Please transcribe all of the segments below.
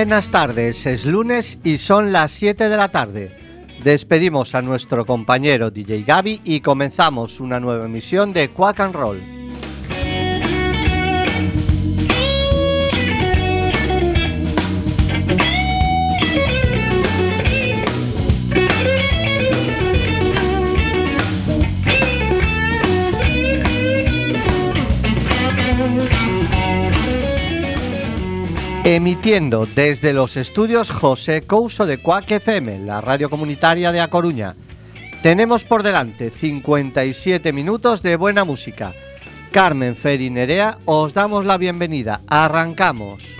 Buenas tardes, es lunes y son las 7 de la tarde. Despedimos a nuestro compañero DJ Gaby y comenzamos una nueva emisión de Quack and Roll. Emitiendo desde los estudios José Couso de Cuac FM, la radio comunitaria de A Coruña. Tenemos por delante 57 minutos de buena música. Carmen Fer Nerea os damos la bienvenida. Arrancamos.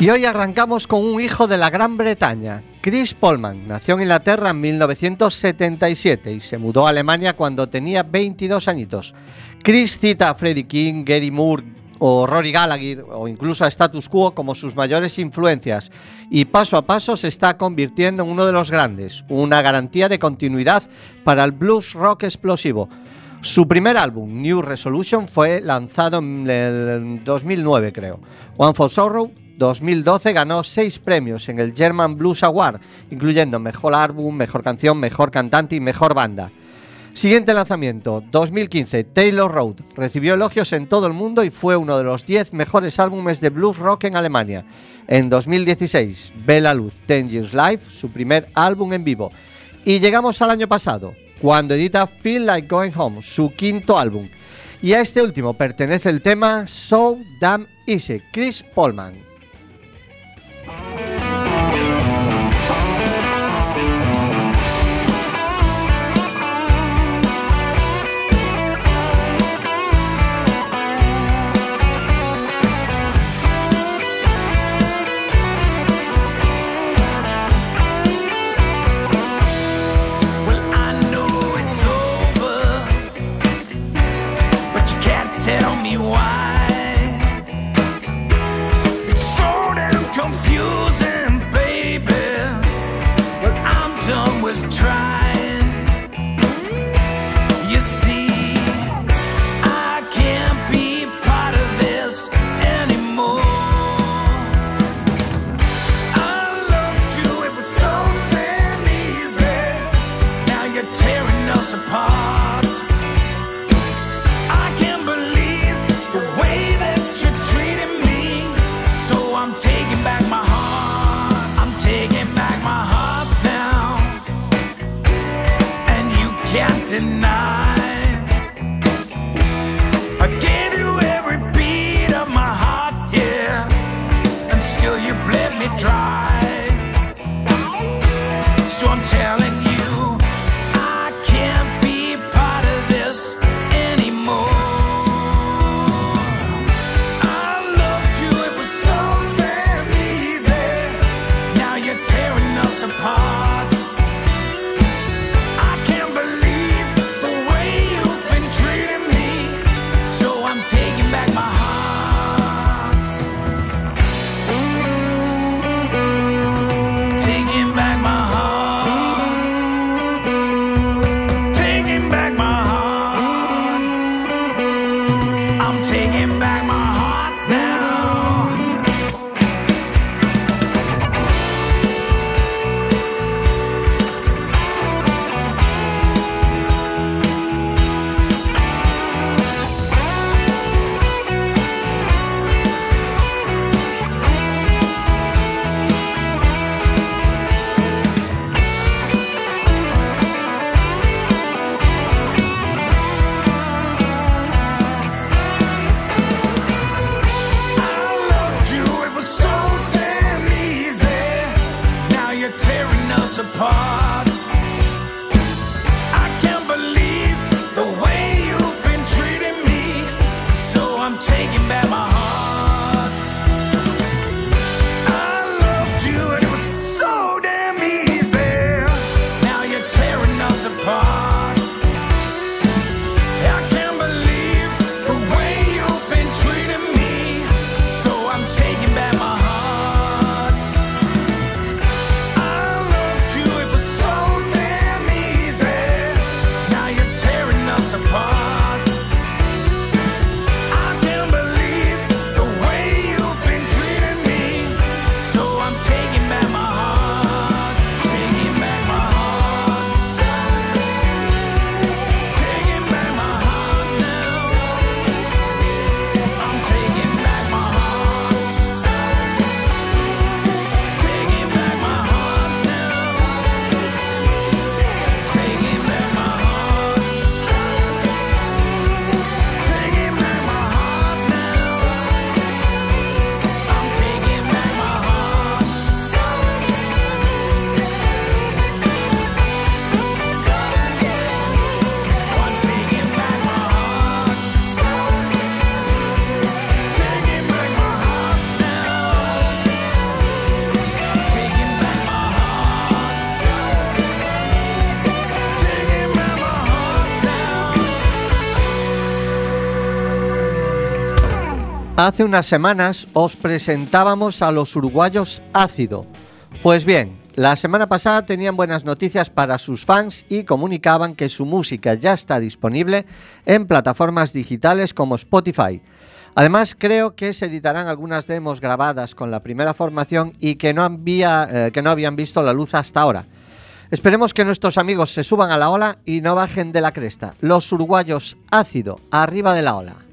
Y hoy arrancamos con un hijo de la Gran Bretaña. Chris Polman nació en Inglaterra en 1977 y se mudó a Alemania cuando tenía 22 añitos. Chris cita a Freddie King, Gary Moore o Rory Gallagher o incluso a Status Quo como sus mayores influencias y paso a paso se está convirtiendo en uno de los grandes, una garantía de continuidad para el blues rock explosivo. Su primer álbum, New Resolution, fue lanzado en el 2009 creo. One for Sorrow 2012 ganó seis premios en el German Blues Award, incluyendo Mejor Álbum, Mejor Canción, Mejor Cantante y Mejor Banda. Siguiente lanzamiento, 2015, Taylor Road. Recibió elogios en todo el mundo y fue uno de los 10 mejores álbumes de blues rock en Alemania. En 2016, ve la luz Ten Years Live, su primer álbum en vivo. Y llegamos al año pasado, cuando edita Feel Like Going Home, su quinto álbum. Y a este último pertenece el tema So Damn Easy, Chris Polman. Hace unas semanas os presentábamos a los uruguayos Ácido. Pues bien, la semana pasada tenían buenas noticias para sus fans y comunicaban que su música ya está disponible en plataformas digitales como Spotify. Además, creo que se editarán algunas demos grabadas con la primera formación y que no, eh, que no habían visto la luz hasta ahora. Esperemos que nuestros amigos se suban a la ola y no bajen de la cresta. Los uruguayos ácido, arriba de la ola.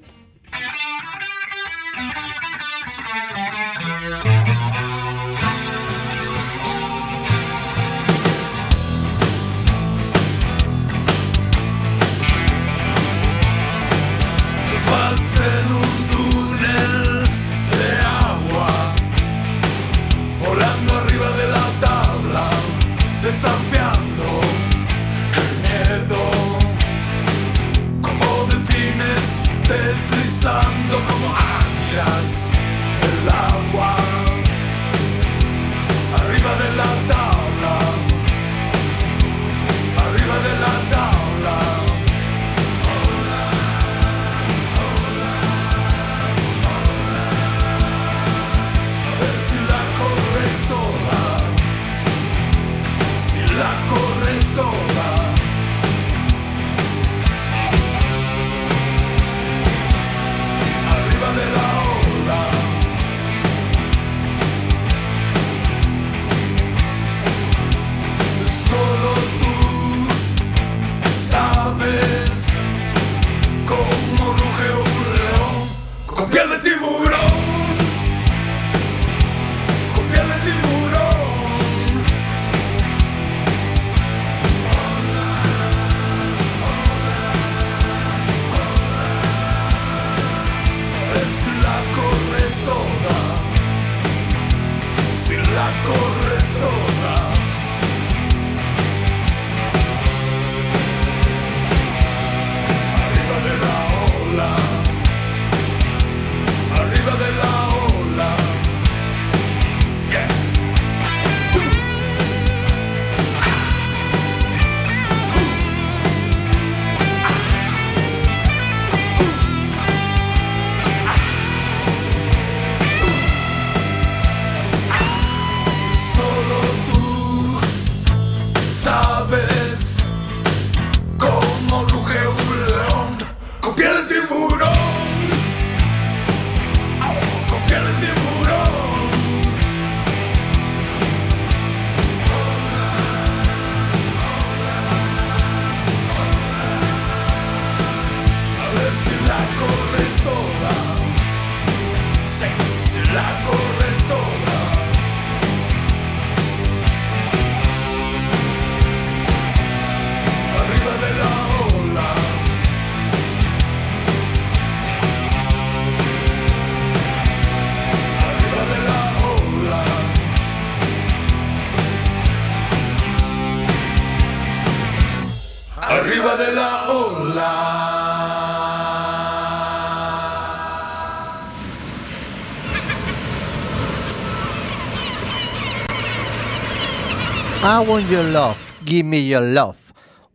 I Want Your Love, Give Me Your Love.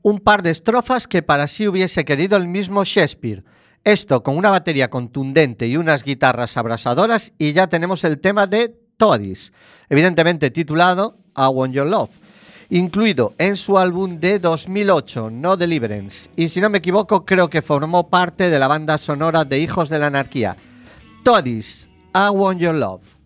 Un par de estrofas que para sí hubiese querido el mismo Shakespeare. Esto con una batería contundente y unas guitarras abrasadoras y ya tenemos el tema de Todis, evidentemente titulado I Want Your Love, incluido en su álbum de 2008, No Deliverance, y si no me equivoco creo que formó parte de la banda sonora de Hijos de la Anarquía. Todis, I Want Your Love.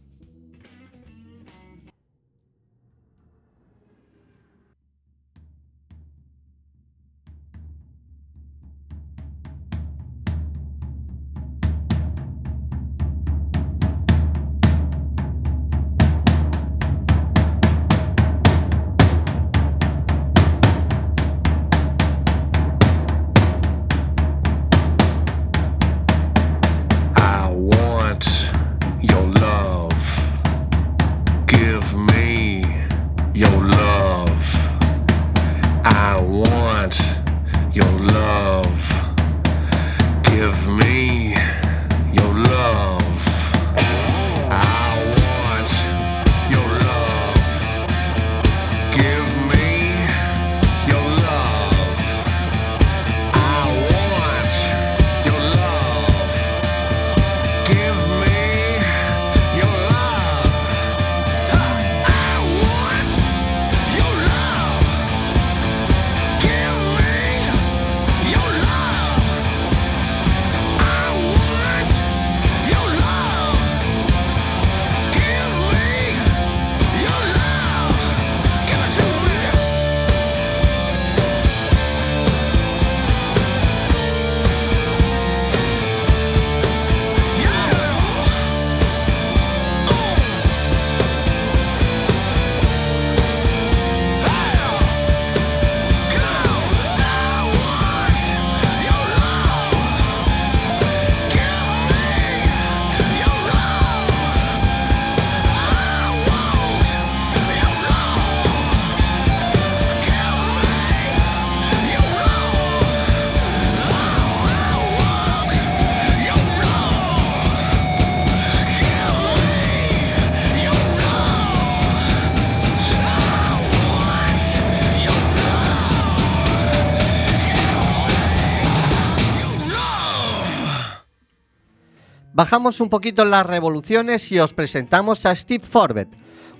Bajamos un poquito las revoluciones y os presentamos a Steve Forbett,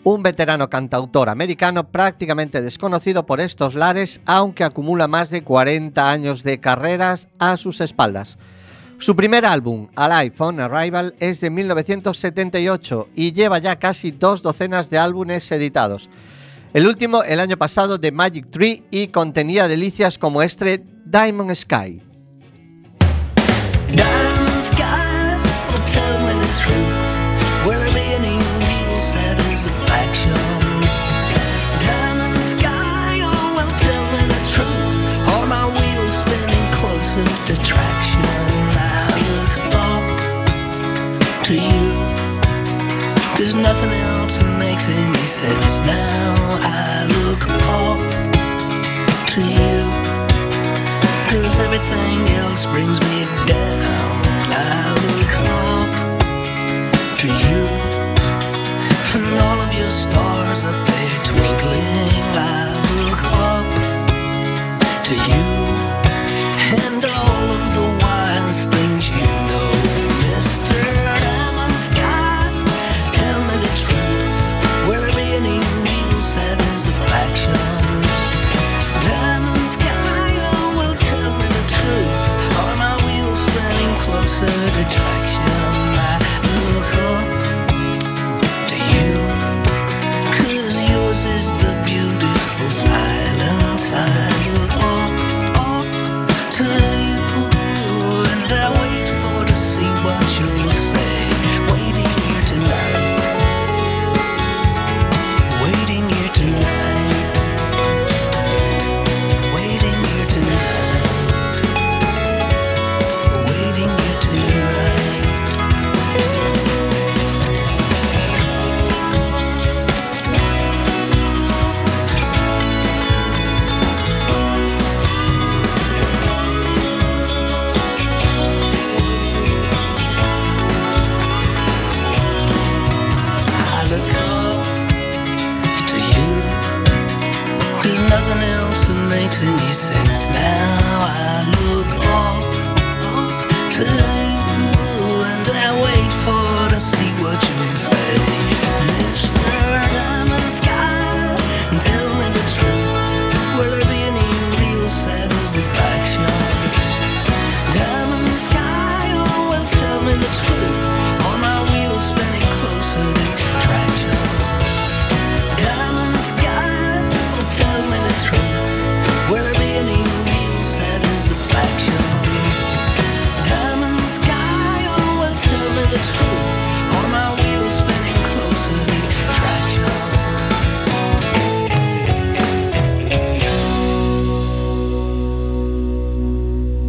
un veterano cantautor americano prácticamente desconocido por estos lares, aunque acumula más de 40 años de carreras a sus espaldas. Su primer álbum, Alive on Arrival, es de 1978 y lleva ya casi dos docenas de álbumes editados. El último el año pasado de Magic Tree y contenía delicias como este Diamond Sky. Everything else brings me down.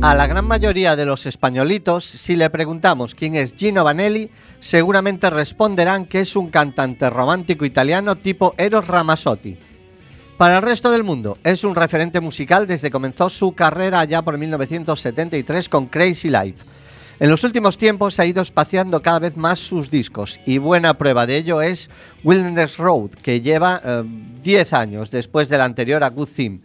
A la gran mayoría de los españolitos, si le preguntamos quién es Gino Vanelli, seguramente responderán que es un cantante romántico italiano tipo Eros Ramazzotti. Para el resto del mundo, es un referente musical desde que comenzó su carrera allá por 1973 con Crazy Life. En los últimos tiempos ha ido espaciando cada vez más sus discos y buena prueba de ello es Wilderness Road, que lleva eh, 10 años después del anterior a Good Theme.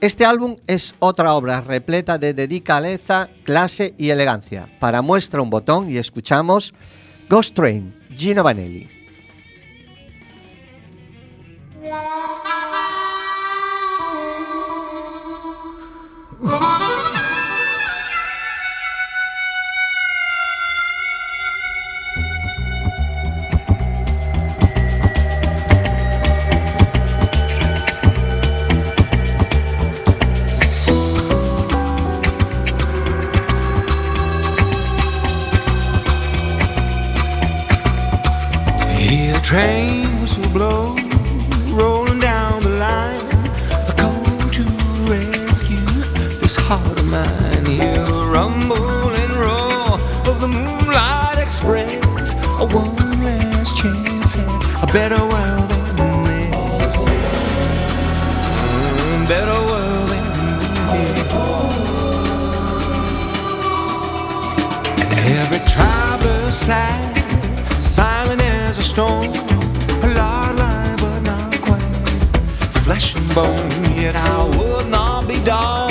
Este álbum es otra obra repleta de dedicaleza, clase y elegancia. Para muestra un botón y escuchamos Ghost Train, Gino Vanelli. train whistle blow, rolling down the line. I come to rescue this heart of mine. Hear the rumble and roar of the Moonlight Express. A one last chance at a better world than this. Mm, better world than this. Every traveler silent as a but not quite. Flesh and bone, yet I would not be dogged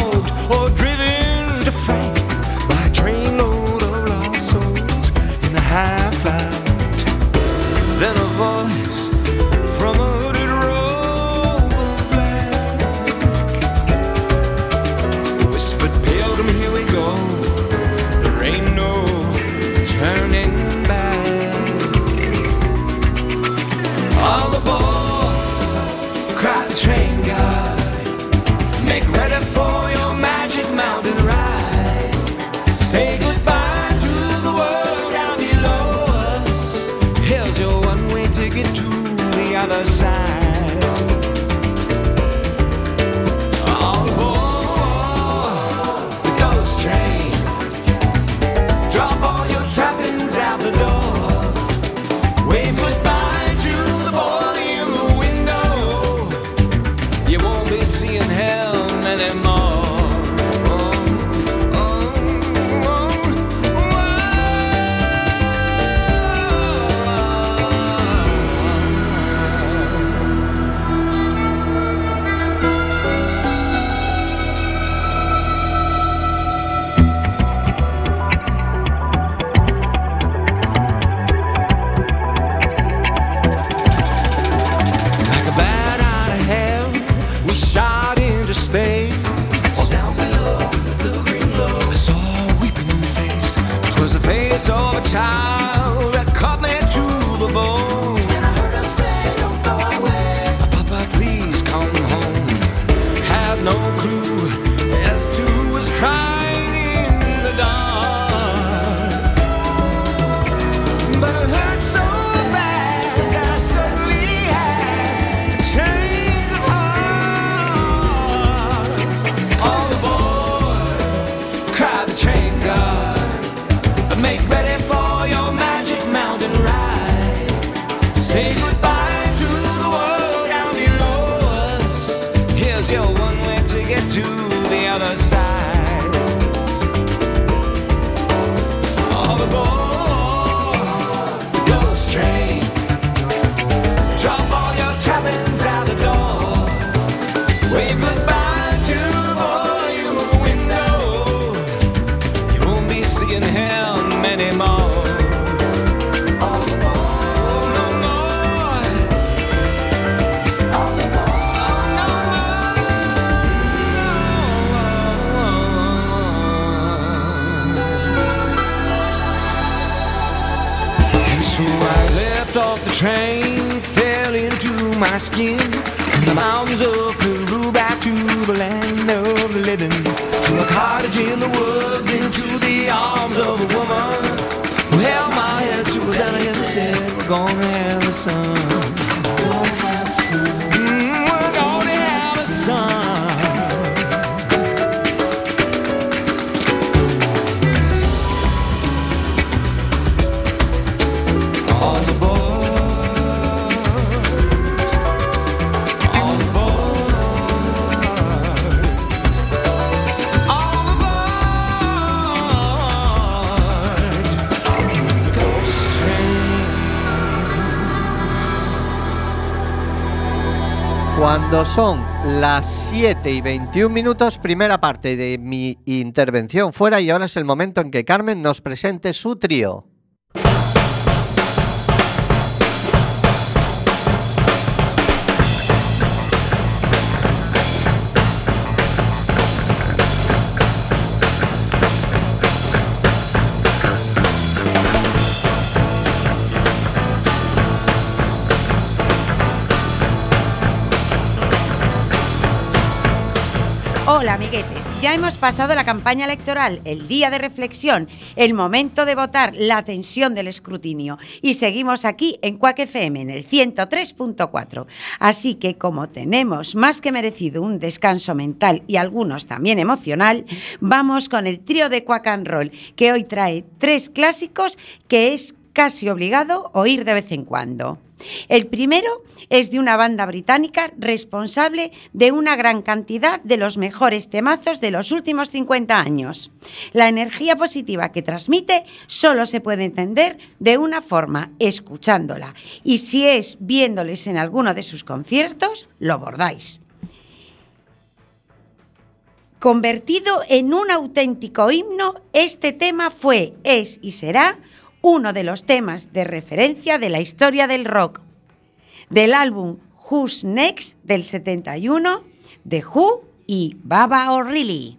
Cuando son las 7 y 21 minutos, primera parte de mi intervención fuera y ahora es el momento en que Carmen nos presente su trío. Amiguetes, ya hemos pasado la campaña electoral, el día de reflexión, el momento de votar, la tensión del escrutinio y seguimos aquí en Cuac FM en el 103.4. Así que como tenemos más que merecido un descanso mental y algunos también emocional, vamos con el trío de Quack and Roll que hoy trae tres clásicos que es casi obligado oír de vez en cuando. El primero es de una banda británica responsable de una gran cantidad de los mejores temazos de los últimos 50 años. La energía positiva que transmite solo se puede entender de una forma, escuchándola. Y si es viéndoles en alguno de sus conciertos, lo bordáis. Convertido en un auténtico himno, este tema fue, es y será uno de los temas de referencia de la historia del rock, del álbum Who's Next del 71 de Who y Baba O'Reilly.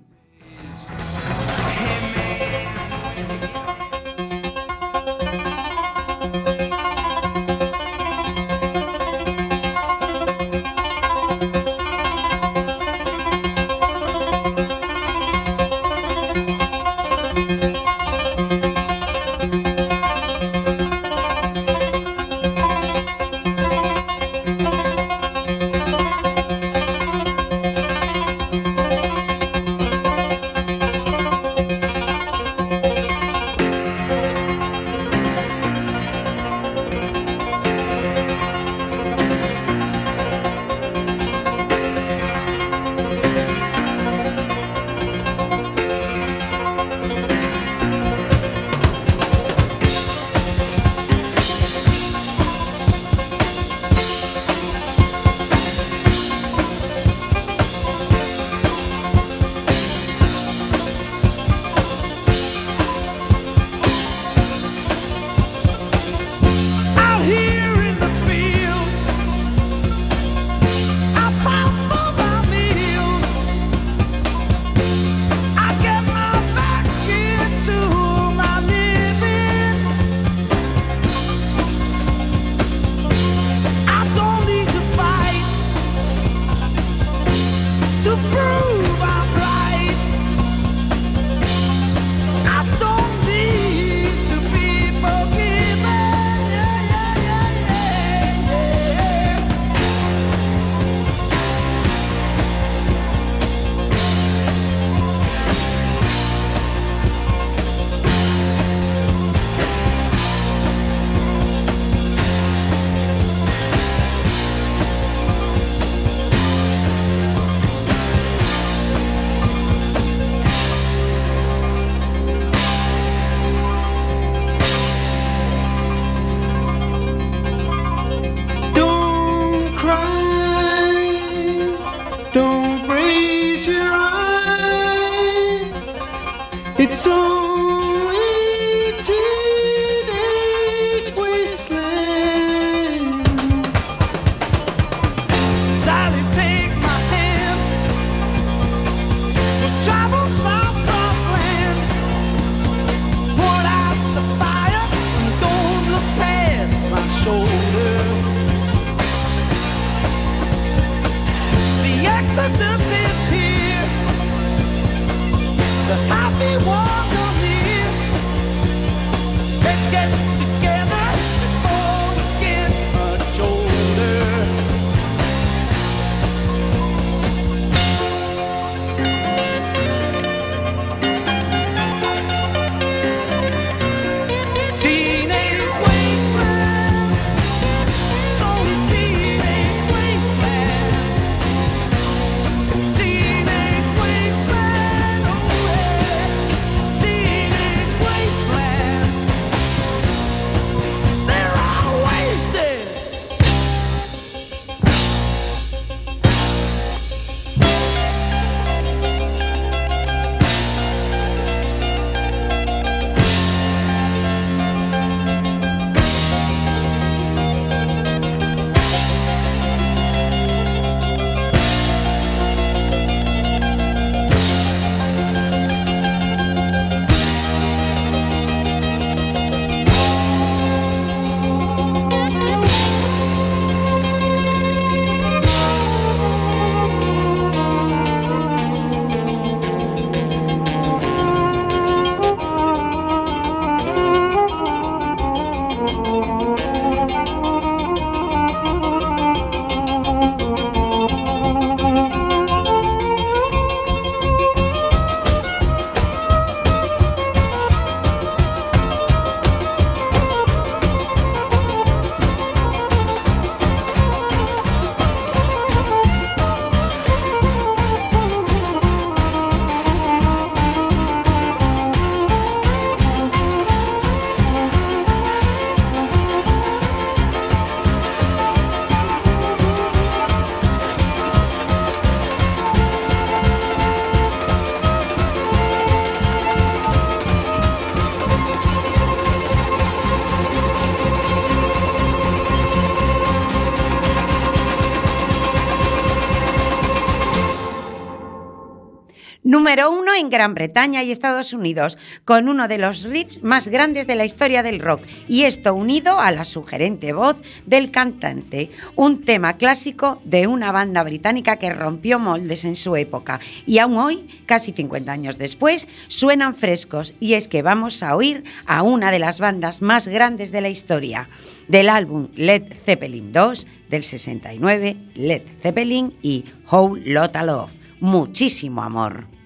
En Gran Bretaña y Estados Unidos, con uno de los riffs más grandes de la historia del rock, y esto unido a la sugerente voz del cantante, un tema clásico de una banda británica que rompió moldes en su época, y aún hoy, casi 50 años después, suenan frescos, y es que vamos a oír a una de las bandas más grandes de la historia, del álbum Led Zeppelin II del 69, Led Zeppelin y Whole Lotta Love. Muchísimo amor.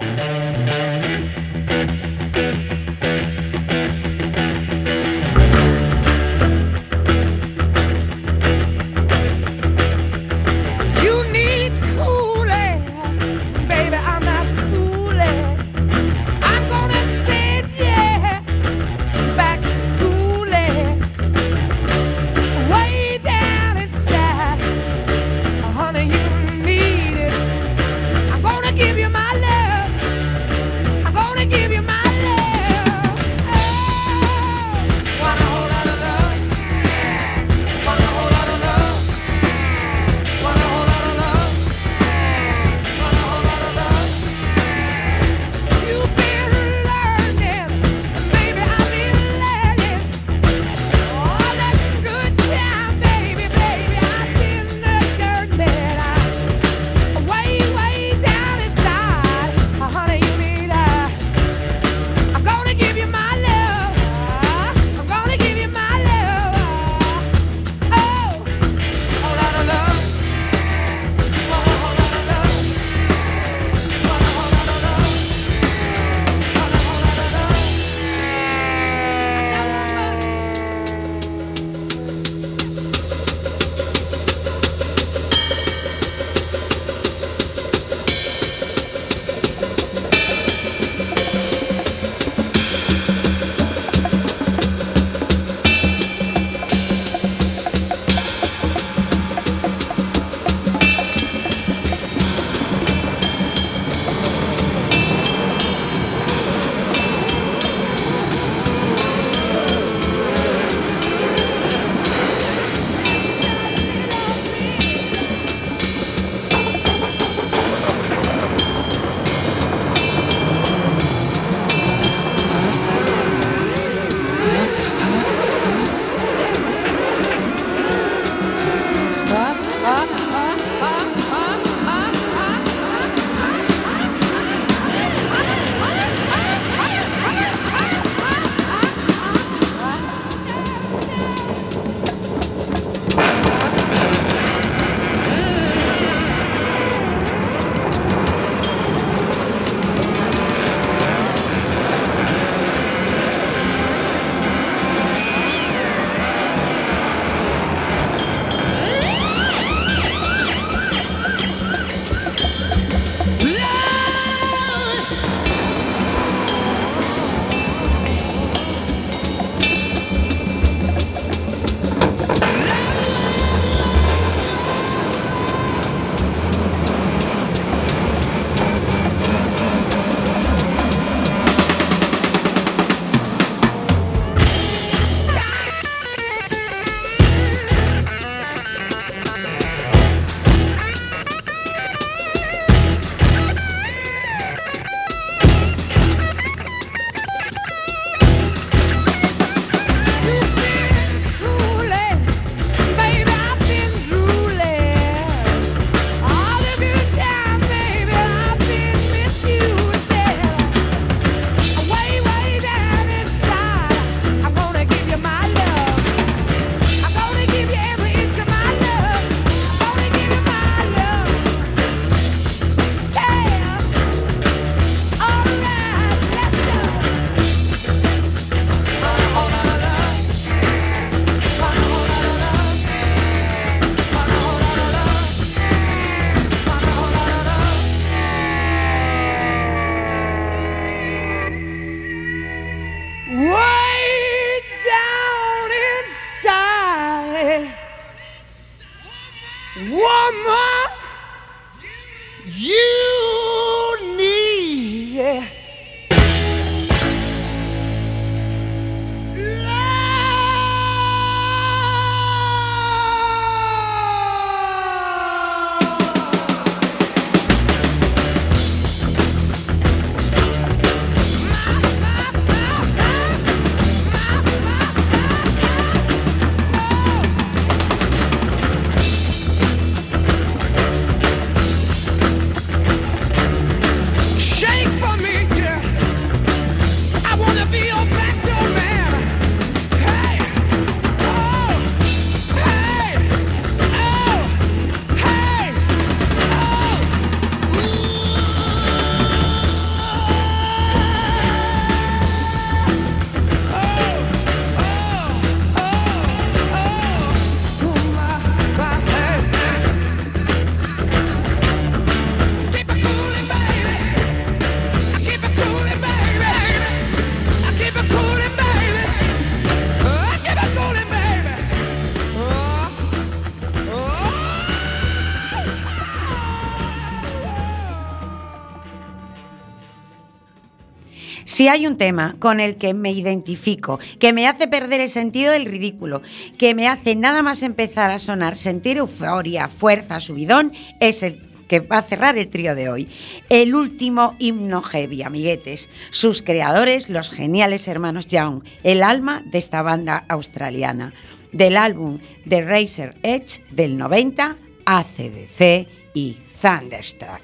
thank you. Si hay un tema con el que me identifico, que me hace perder el sentido del ridículo, que me hace nada más empezar a sonar, sentir euforia, fuerza, subidón, es el que va a cerrar el trío de hoy. El último himno heavy, amiguetes. Sus creadores, los geniales hermanos Young, el alma de esta banda australiana. Del álbum The Razor Edge del 90, ACDC y Thunderstruck.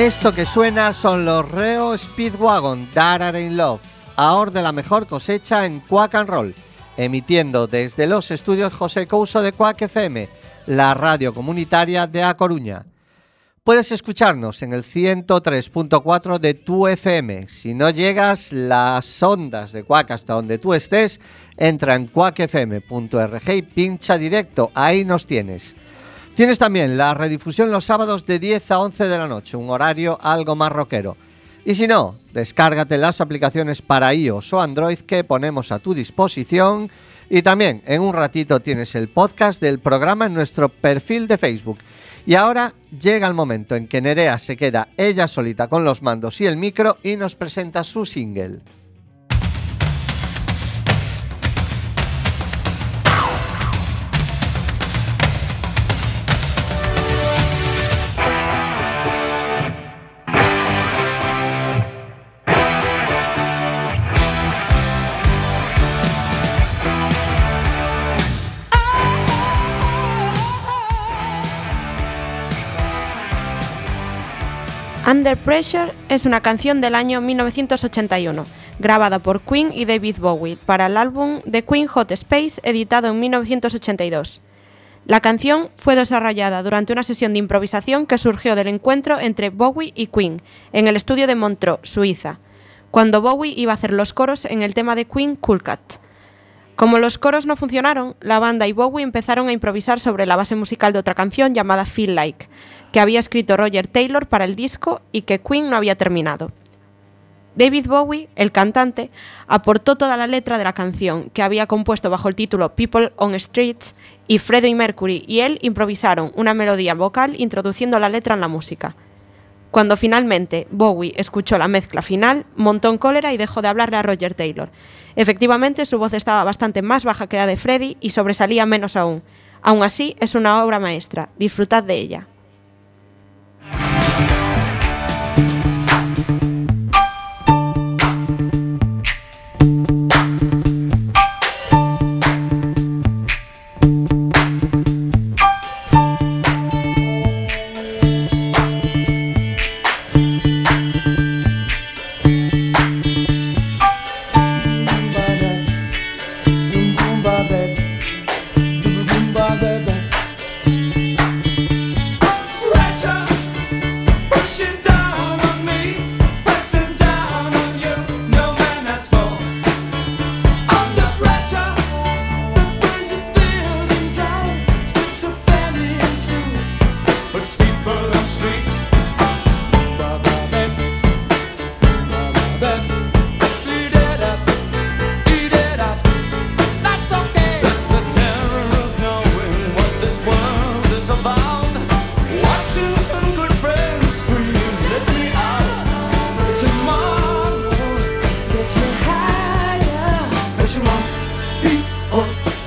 Esto que suena son los Reo Speedwagon Darar in Love, ahora de la mejor cosecha en Quack and Roll, emitiendo desde los estudios José Couso de Quack FM, la radio comunitaria de A Coruña. Puedes escucharnos en el 103.4 de tu FM. Si no llegas las ondas de Quack hasta donde tú estés, entra en quackfm.org y pincha directo. Ahí nos tienes. Tienes también la redifusión los sábados de 10 a 11 de la noche, un horario algo más rockero. Y si no, descárgate las aplicaciones para iOS o Android que ponemos a tu disposición. Y también en un ratito tienes el podcast del programa en nuestro perfil de Facebook. Y ahora llega el momento en que Nerea se queda ella solita con los mandos y el micro y nos presenta su single. Under Pressure es una canción del año 1981, grabada por Queen y David Bowie para el álbum The Queen Hot Space, editado en 1982. La canción fue desarrollada durante una sesión de improvisación que surgió del encuentro entre Bowie y Queen en el estudio de Montreux, Suiza, cuando Bowie iba a hacer los coros en el tema de Queen Cool Cat. Como los coros no funcionaron, la banda y Bowie empezaron a improvisar sobre la base musical de otra canción llamada Feel Like, que había escrito Roger Taylor para el disco y que Queen no había terminado. David Bowie, el cantante, aportó toda la letra de la canción, que había compuesto bajo el título People on Streets, y Freddie Mercury y él improvisaron una melodía vocal introduciendo la letra en la música. Cuando finalmente Bowie escuchó la mezcla final, montó en cólera y dejó de hablarle a Roger Taylor. Efectivamente, su voz estaba bastante más baja que la de Freddie y sobresalía menos aún. Aún así, es una obra maestra. Disfrutad de ella.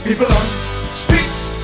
people, on streets.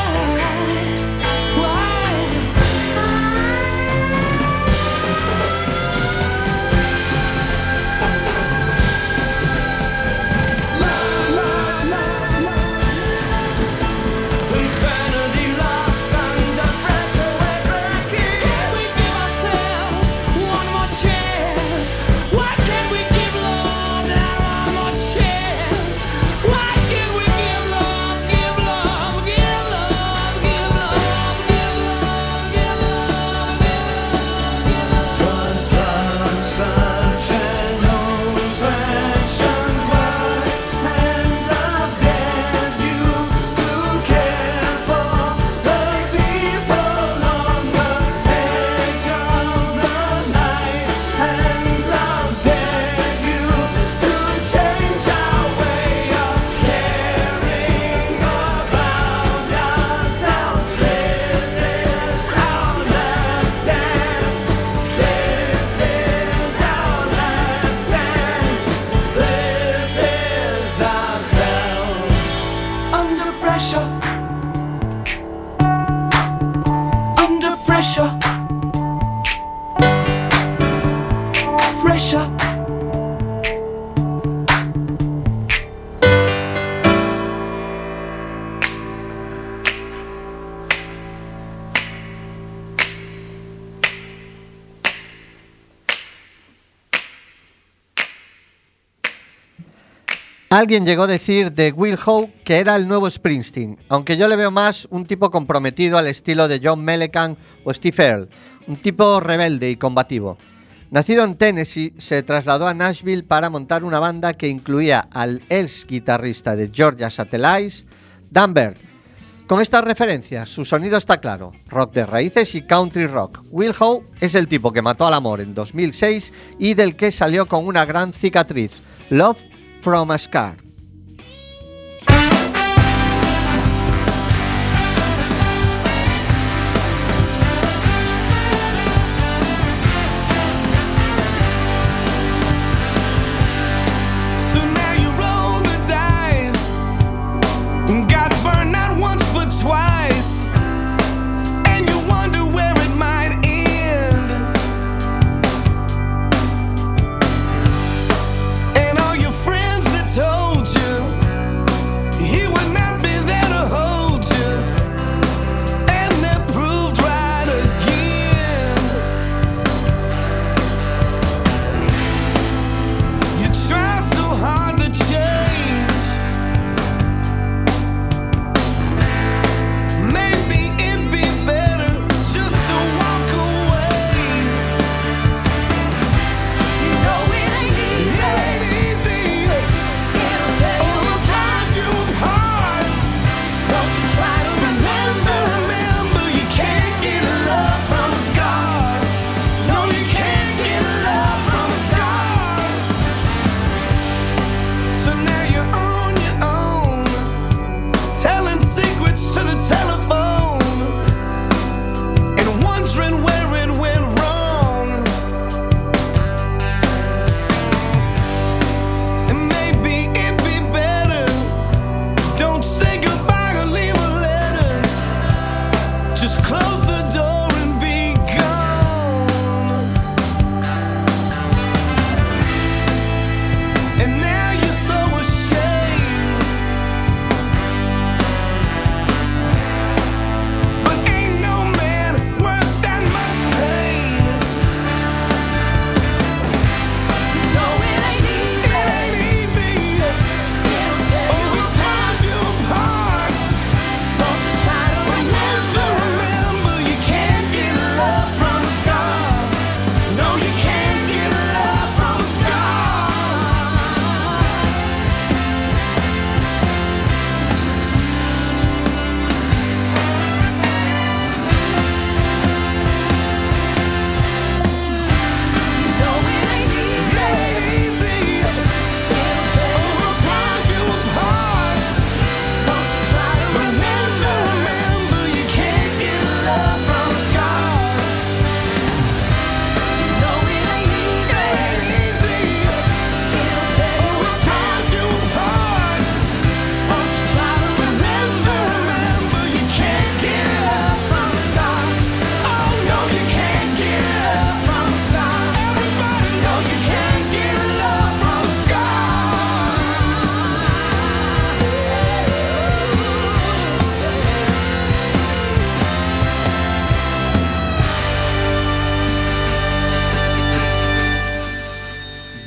Alguien llegó a decir de Will Howe que era el nuevo Springsteen, aunque yo le veo más un tipo comprometido al estilo de John Mellencamp o Steve Earle, un tipo rebelde y combativo. Nacido en Tennessee, se trasladó a Nashville para montar una banda que incluía al ex guitarrista de Georgia Satellites, Dan Bird. Con estas referencias, su sonido está claro, rock de raíces y country rock. Will Howe es el tipo que mató al amor en 2006 y del que salió con una gran cicatriz, Love from a Scar.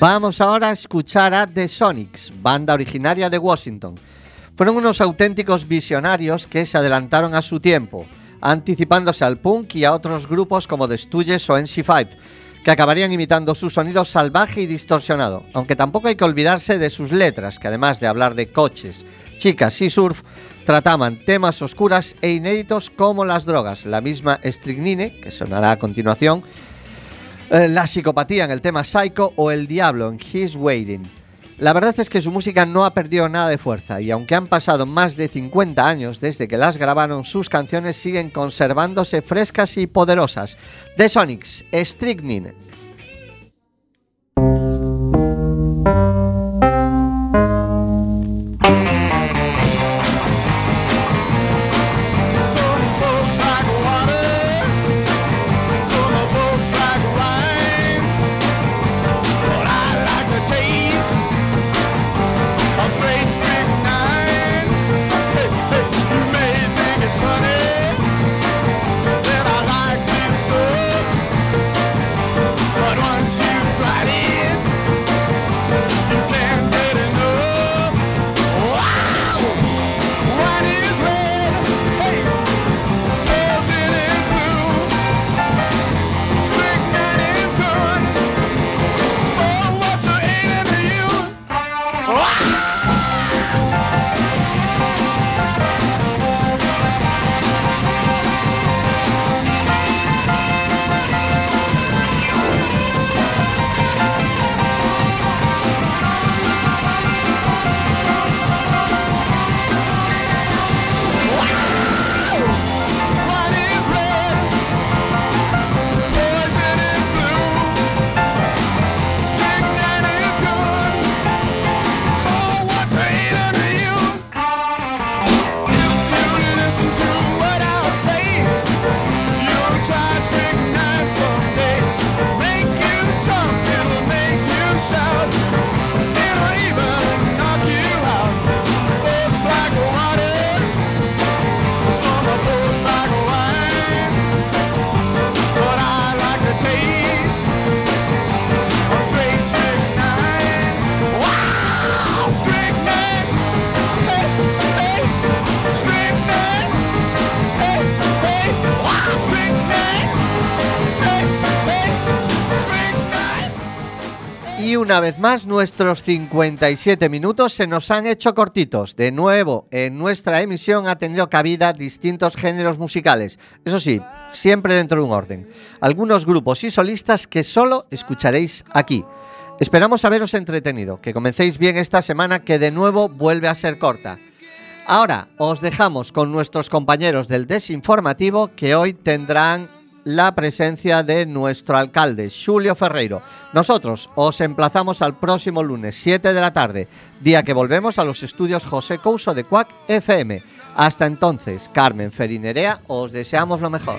Vamos ahora a escuchar a The Sonics, banda originaria de Washington. Fueron unos auténticos visionarios que se adelantaron a su tiempo, anticipándose al punk y a otros grupos como The Stooges o NC5, que acabarían imitando su sonido salvaje y distorsionado, aunque tampoco hay que olvidarse de sus letras, que además de hablar de coches, chicas y surf, trataban temas oscuras e inéditos como las drogas, la misma Strychnine, que sonará a continuación, la psicopatía en el tema Psycho o el diablo en He's Waiting. La verdad es que su música no ha perdido nada de fuerza y aunque han pasado más de 50 años desde que las grabaron, sus canciones siguen conservándose frescas y poderosas. The Sonics, Strychnine. Y una vez más, nuestros 57 minutos se nos han hecho cortitos. De nuevo, en nuestra emisión ha tenido cabida distintos géneros musicales. Eso sí, siempre dentro de un orden. Algunos grupos y solistas que solo escucharéis aquí. Esperamos haberos entretenido, que comencéis bien esta semana que de nuevo vuelve a ser corta. Ahora os dejamos con nuestros compañeros del desinformativo que hoy tendrán la presencia de nuestro alcalde, Julio Ferreiro. Nosotros os emplazamos al próximo lunes, 7 de la tarde, día que volvemos a los estudios José Couso de Cuac FM. Hasta entonces, Carmen Ferinerea, os deseamos lo mejor.